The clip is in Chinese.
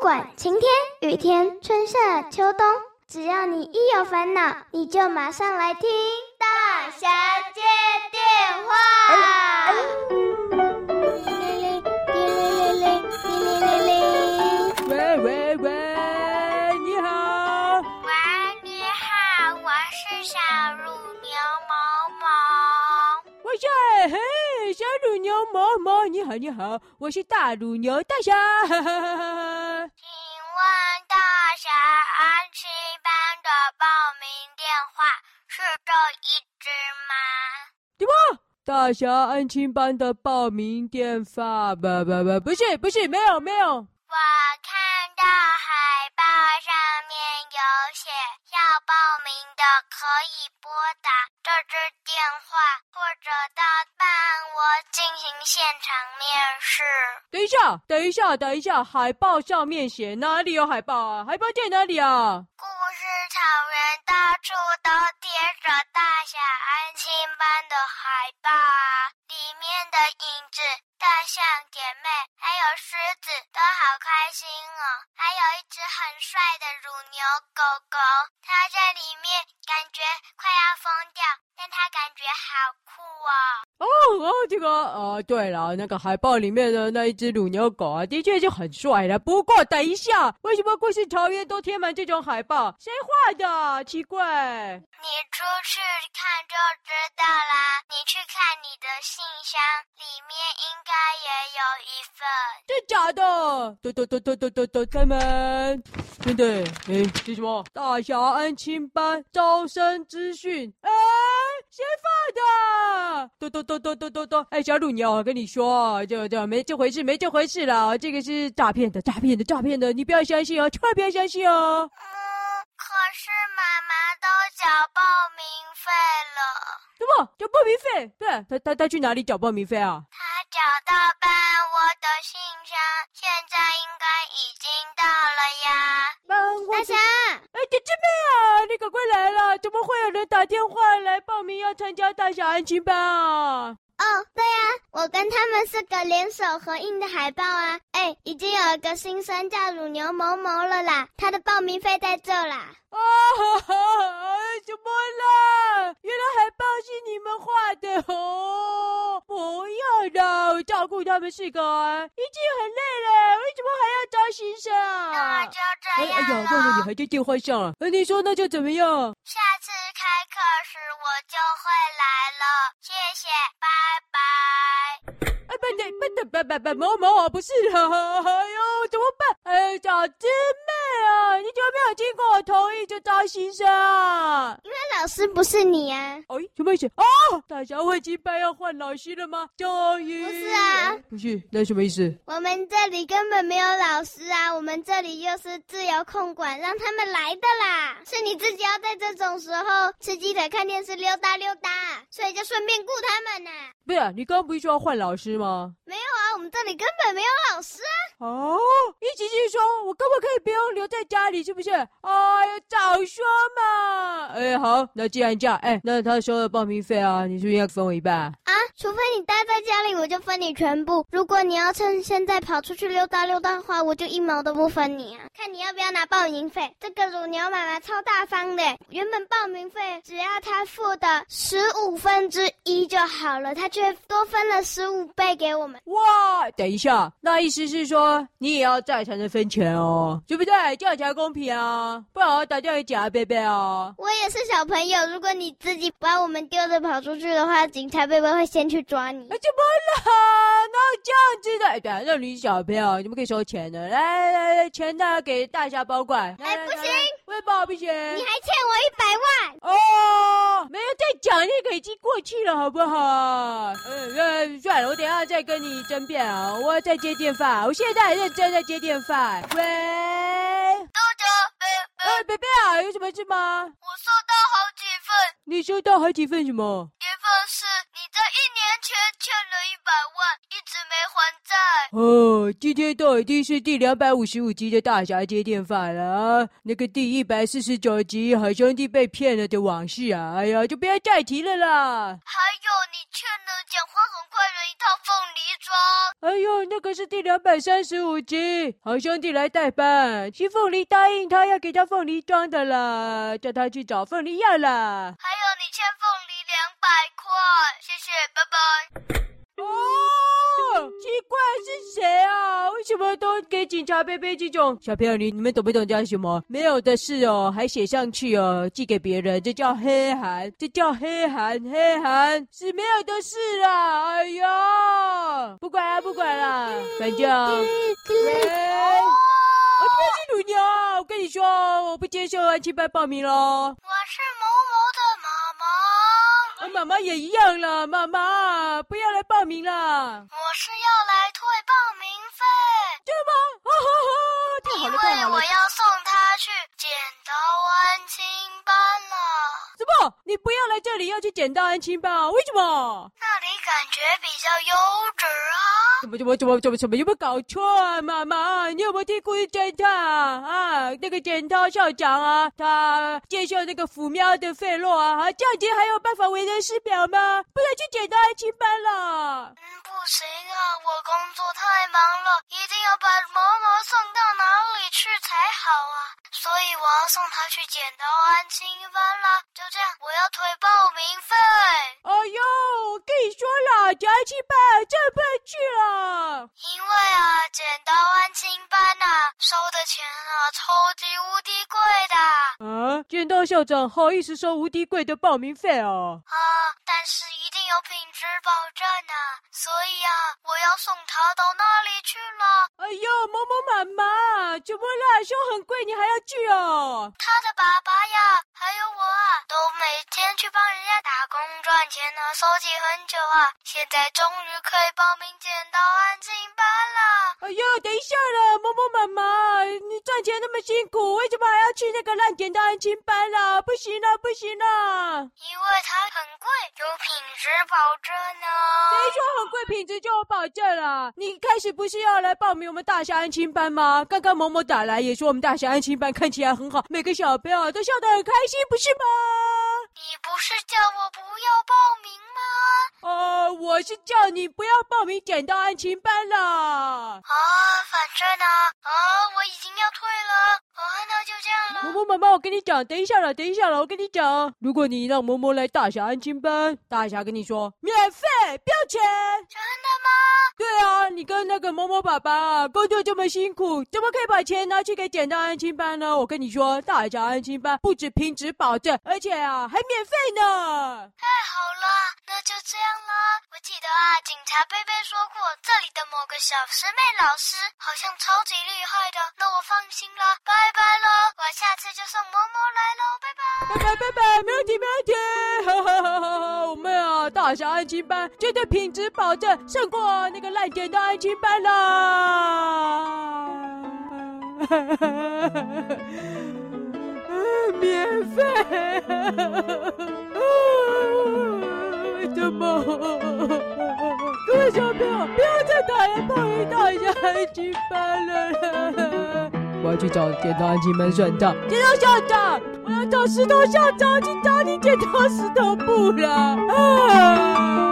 管晴天、雨天、春夏秋冬，只要你一有烦恼，你就马上来听大侠接电话。小乳牛毛毛，你好你好，我是大乳牛大侠。哈哈哈哈哈。问大侠安亲班的报名电话是这一只吗？对吧？大侠安亲班的报名电话，不不不，不是不是，没有没有。我看到海报上面有写，要报名的可以拨打这支电话，或者到进行现场面试。等一下，等一下，等一下，海报上面写哪里有海报啊？海报在哪里啊？故事草原到处都贴着大侠安心班的海报啊，里面的影子、大象姐妹还有狮子都好开心哦，还有一只很帅的乳牛狗狗，它在里面感觉快要疯掉，但它感觉好酷哦。哦哦，这个呃，对了，那个海报里面的那一只乳牛狗啊，的确是很帅的。不过等一下，为什么故事草原都贴满这种海报？谁画的？奇怪。你出去看就知道啦。你去看你的信箱，里面应该也有一份。真假的？咚咚咚咚咚咚咚，开门。真的？哎，这是什么？大侠安亲班招生资讯。哎，谁发的？咚咚。咚咚咚咚咚！哎，小乳牛，我跟你说，这这没这回事，没这回事了。这个是诈骗的，诈骗的，诈骗的，你不要相信哦，千万不要相信哦。嗯，可是妈妈都缴报名费了。什么？缴报名费？对，他他他去哪里缴报名费啊？他找到打电话来报名要参加大小安亲班啊？哦，对啊，我跟他们四个联手合印的海报啊。哎，已经有一个新生叫乳牛毛毛了啦，他的报名费在这啦。啊哈哈！怎么了？原来海报是你们画的哦！不要啦，我照顾他们四个啊，已经很累了，为什么还要招新生啊？那就这样。哎，哎呀，忘了你还在电话上啊！你说那就怎么样？下对，不对，不不不，毛毛啊，不是啊！哎呦，怎么办？哎，小师妹啊，你怎么没有经过我同意就招新生啊？因为老师不是你啊。哎，什么意思？哦，大侠会击败要换老师了吗？终于。不是啊，不是，那什么意思？我们这里根本没有老师啊，我们这里又是自由控管，让他们来的啦。是你自己要在这种时候吃鸡腿、看电视、溜达溜达，所以就顺便雇他们呢。不是，你刚刚不是说要换老师吗？没有啊，我们这里根本没有老师啊。哦，意思是说我根本可以不用留在家里？是不是？哎呀，早说嘛！哎，好，那既然这样，哎，那他收了报名费啊，你是不是要分我一半？啊，除非你待在家里，我就分你全部。如果你要趁现在跑出去溜达溜达的话，我就一毛都不分你啊。看你要不要拿报名费。这个乳牛妈妈超大方的，原本报名费只要她付的十五分之一就好了，她却多分了十五倍给我们。哇，等一下，那意思是说你也要在才能分钱哦，对不对？这样才公平啊！不然我打电话给警察贝贝哦。我也是小朋友，如果你自己把我们丢着跑出去的话，警察贝贝会先去抓你。怎么了？那这样子的，哎，对啊，那你小朋友，你们可以收钱的。来来来，钱呢给大侠保管。哎，不行，为保不行。你还欠我一百万。哦，没有再讲那个已经过去了，好不好？嗯嗯，算了，我等一下再跟你争辩啊，我要再接电话，我现在还认真在接电话。喂，大家，贝贝，哎，贝贝啊，有什么事吗？我收到好几份。你收到好几份什么？一份是你在一年前欠了一百万，一直没还债，哦，今天都已经是第两百五十五集的大侠接电话了啊！那个第一百四十九集好兄弟被骗了的往事啊，哎呀，就不要再提了啦。还有你欠了讲话很快的一套凤梨装。哎呦，那个是第两百三十五集，好兄弟来代班，是凤梨答应他要给他凤梨装的啦，叫他去找凤梨要啦。还有你欠凤梨两百块，谢谢，拜拜。哦，奇怪是谁啊？为什么都给警察背背这种？小朋友，你你们懂不懂叫什么？没有的事哦，还写上去哦，寄给别人，这叫黑函，这叫黑函，黑函是没有的事啦。哎呀，不管了，不管了，反正，我这边是乳牛，我跟你说，我不接受安亲班报名喽。妈妈。也一样啦，妈妈不要来报名啦。我是要来退报名费。真的吗？哈哈哈！太好了，太好了。因为我要送他去剪刀安亲班了。什么？你不要来这里，要去剪刀安亲班啊？为什么？那里感觉比较优质啊。怎么怎么怎么怎么怎么有没有搞错啊？妈妈，你有没有听故事侦探啊？啊，那个剪刀校长啊，他接受那个虎喵的费洛啊，啊，这样子还有办法为人师表吗？不能去剪刀爱情班了。嗯，不行啊，我工作太忙了，一定要把毛毛送到哪里去才好啊。所以我要送他去剪刀安亲班了。就这样，我要退报名费。哎呦，剪安亲班真的不能去了。因为啊，剪刀安亲班呐、啊，收的钱啊，超级无敌贵的。啊，剪刀校长好意思收无敌贵的报名费哦？啊，但是有品质保证啊。所以啊，我要送他到那里去了。哎呦，某某妈妈，怎么啦？胸很贵，你还要去哦？他的爸爸呀，还有我啊，都每天去帮人家打工赚钱呢，收集很久啊，现在终于可以报名剪刀安静班了。哎呦，等一下了，某某妈妈，你赚钱那么辛苦，为什么还要去那个烂剪刀安静班了？不行啦，不行啦！因为他很品质保证呢。谁说很贵，品质就有保证了？你开始不是要来报名我们大侠安亲班吗？刚刚某某打来也说我们大侠安亲班看起来很好，每个小朋友都笑得很开心，不是吗？你不是叫我不要报名吗？呃，我是叫你不要报名剪刀安亲班了。啊，反正呢，啊，我已经要退了。嬷嬷。妈妈，我跟你讲，等一下了，等一下了，我跟你讲，如果你让嬷嬷来大侠安亲班，大侠跟你说免费，不要钱。爸爸工作这么辛苦，怎么可以把钱拿去给剪刀安亲班呢？我跟你说，大家安亲班不止品质保证，而且啊，还免费呢。太好了，那就这样啦。我记得啊，警察贝贝说过，这里的某个小师妹老师好像超级厉害的，那我放心了。拜拜喽，我下次就送某某来喽，拜拜。拜拜拜拜，没问题没问题。哈哈哈哈们啊，大侠安亲班绝对品质保证，胜过那个烂剪刀安亲班啦。哈哈哈哈哈，免费。怎么？各位小朋友，不要再打来报名大侠安亲班了。我要去找剪刀安琪门算账。剪刀校长，我要找石头校长去找你剪刀石头布了。啊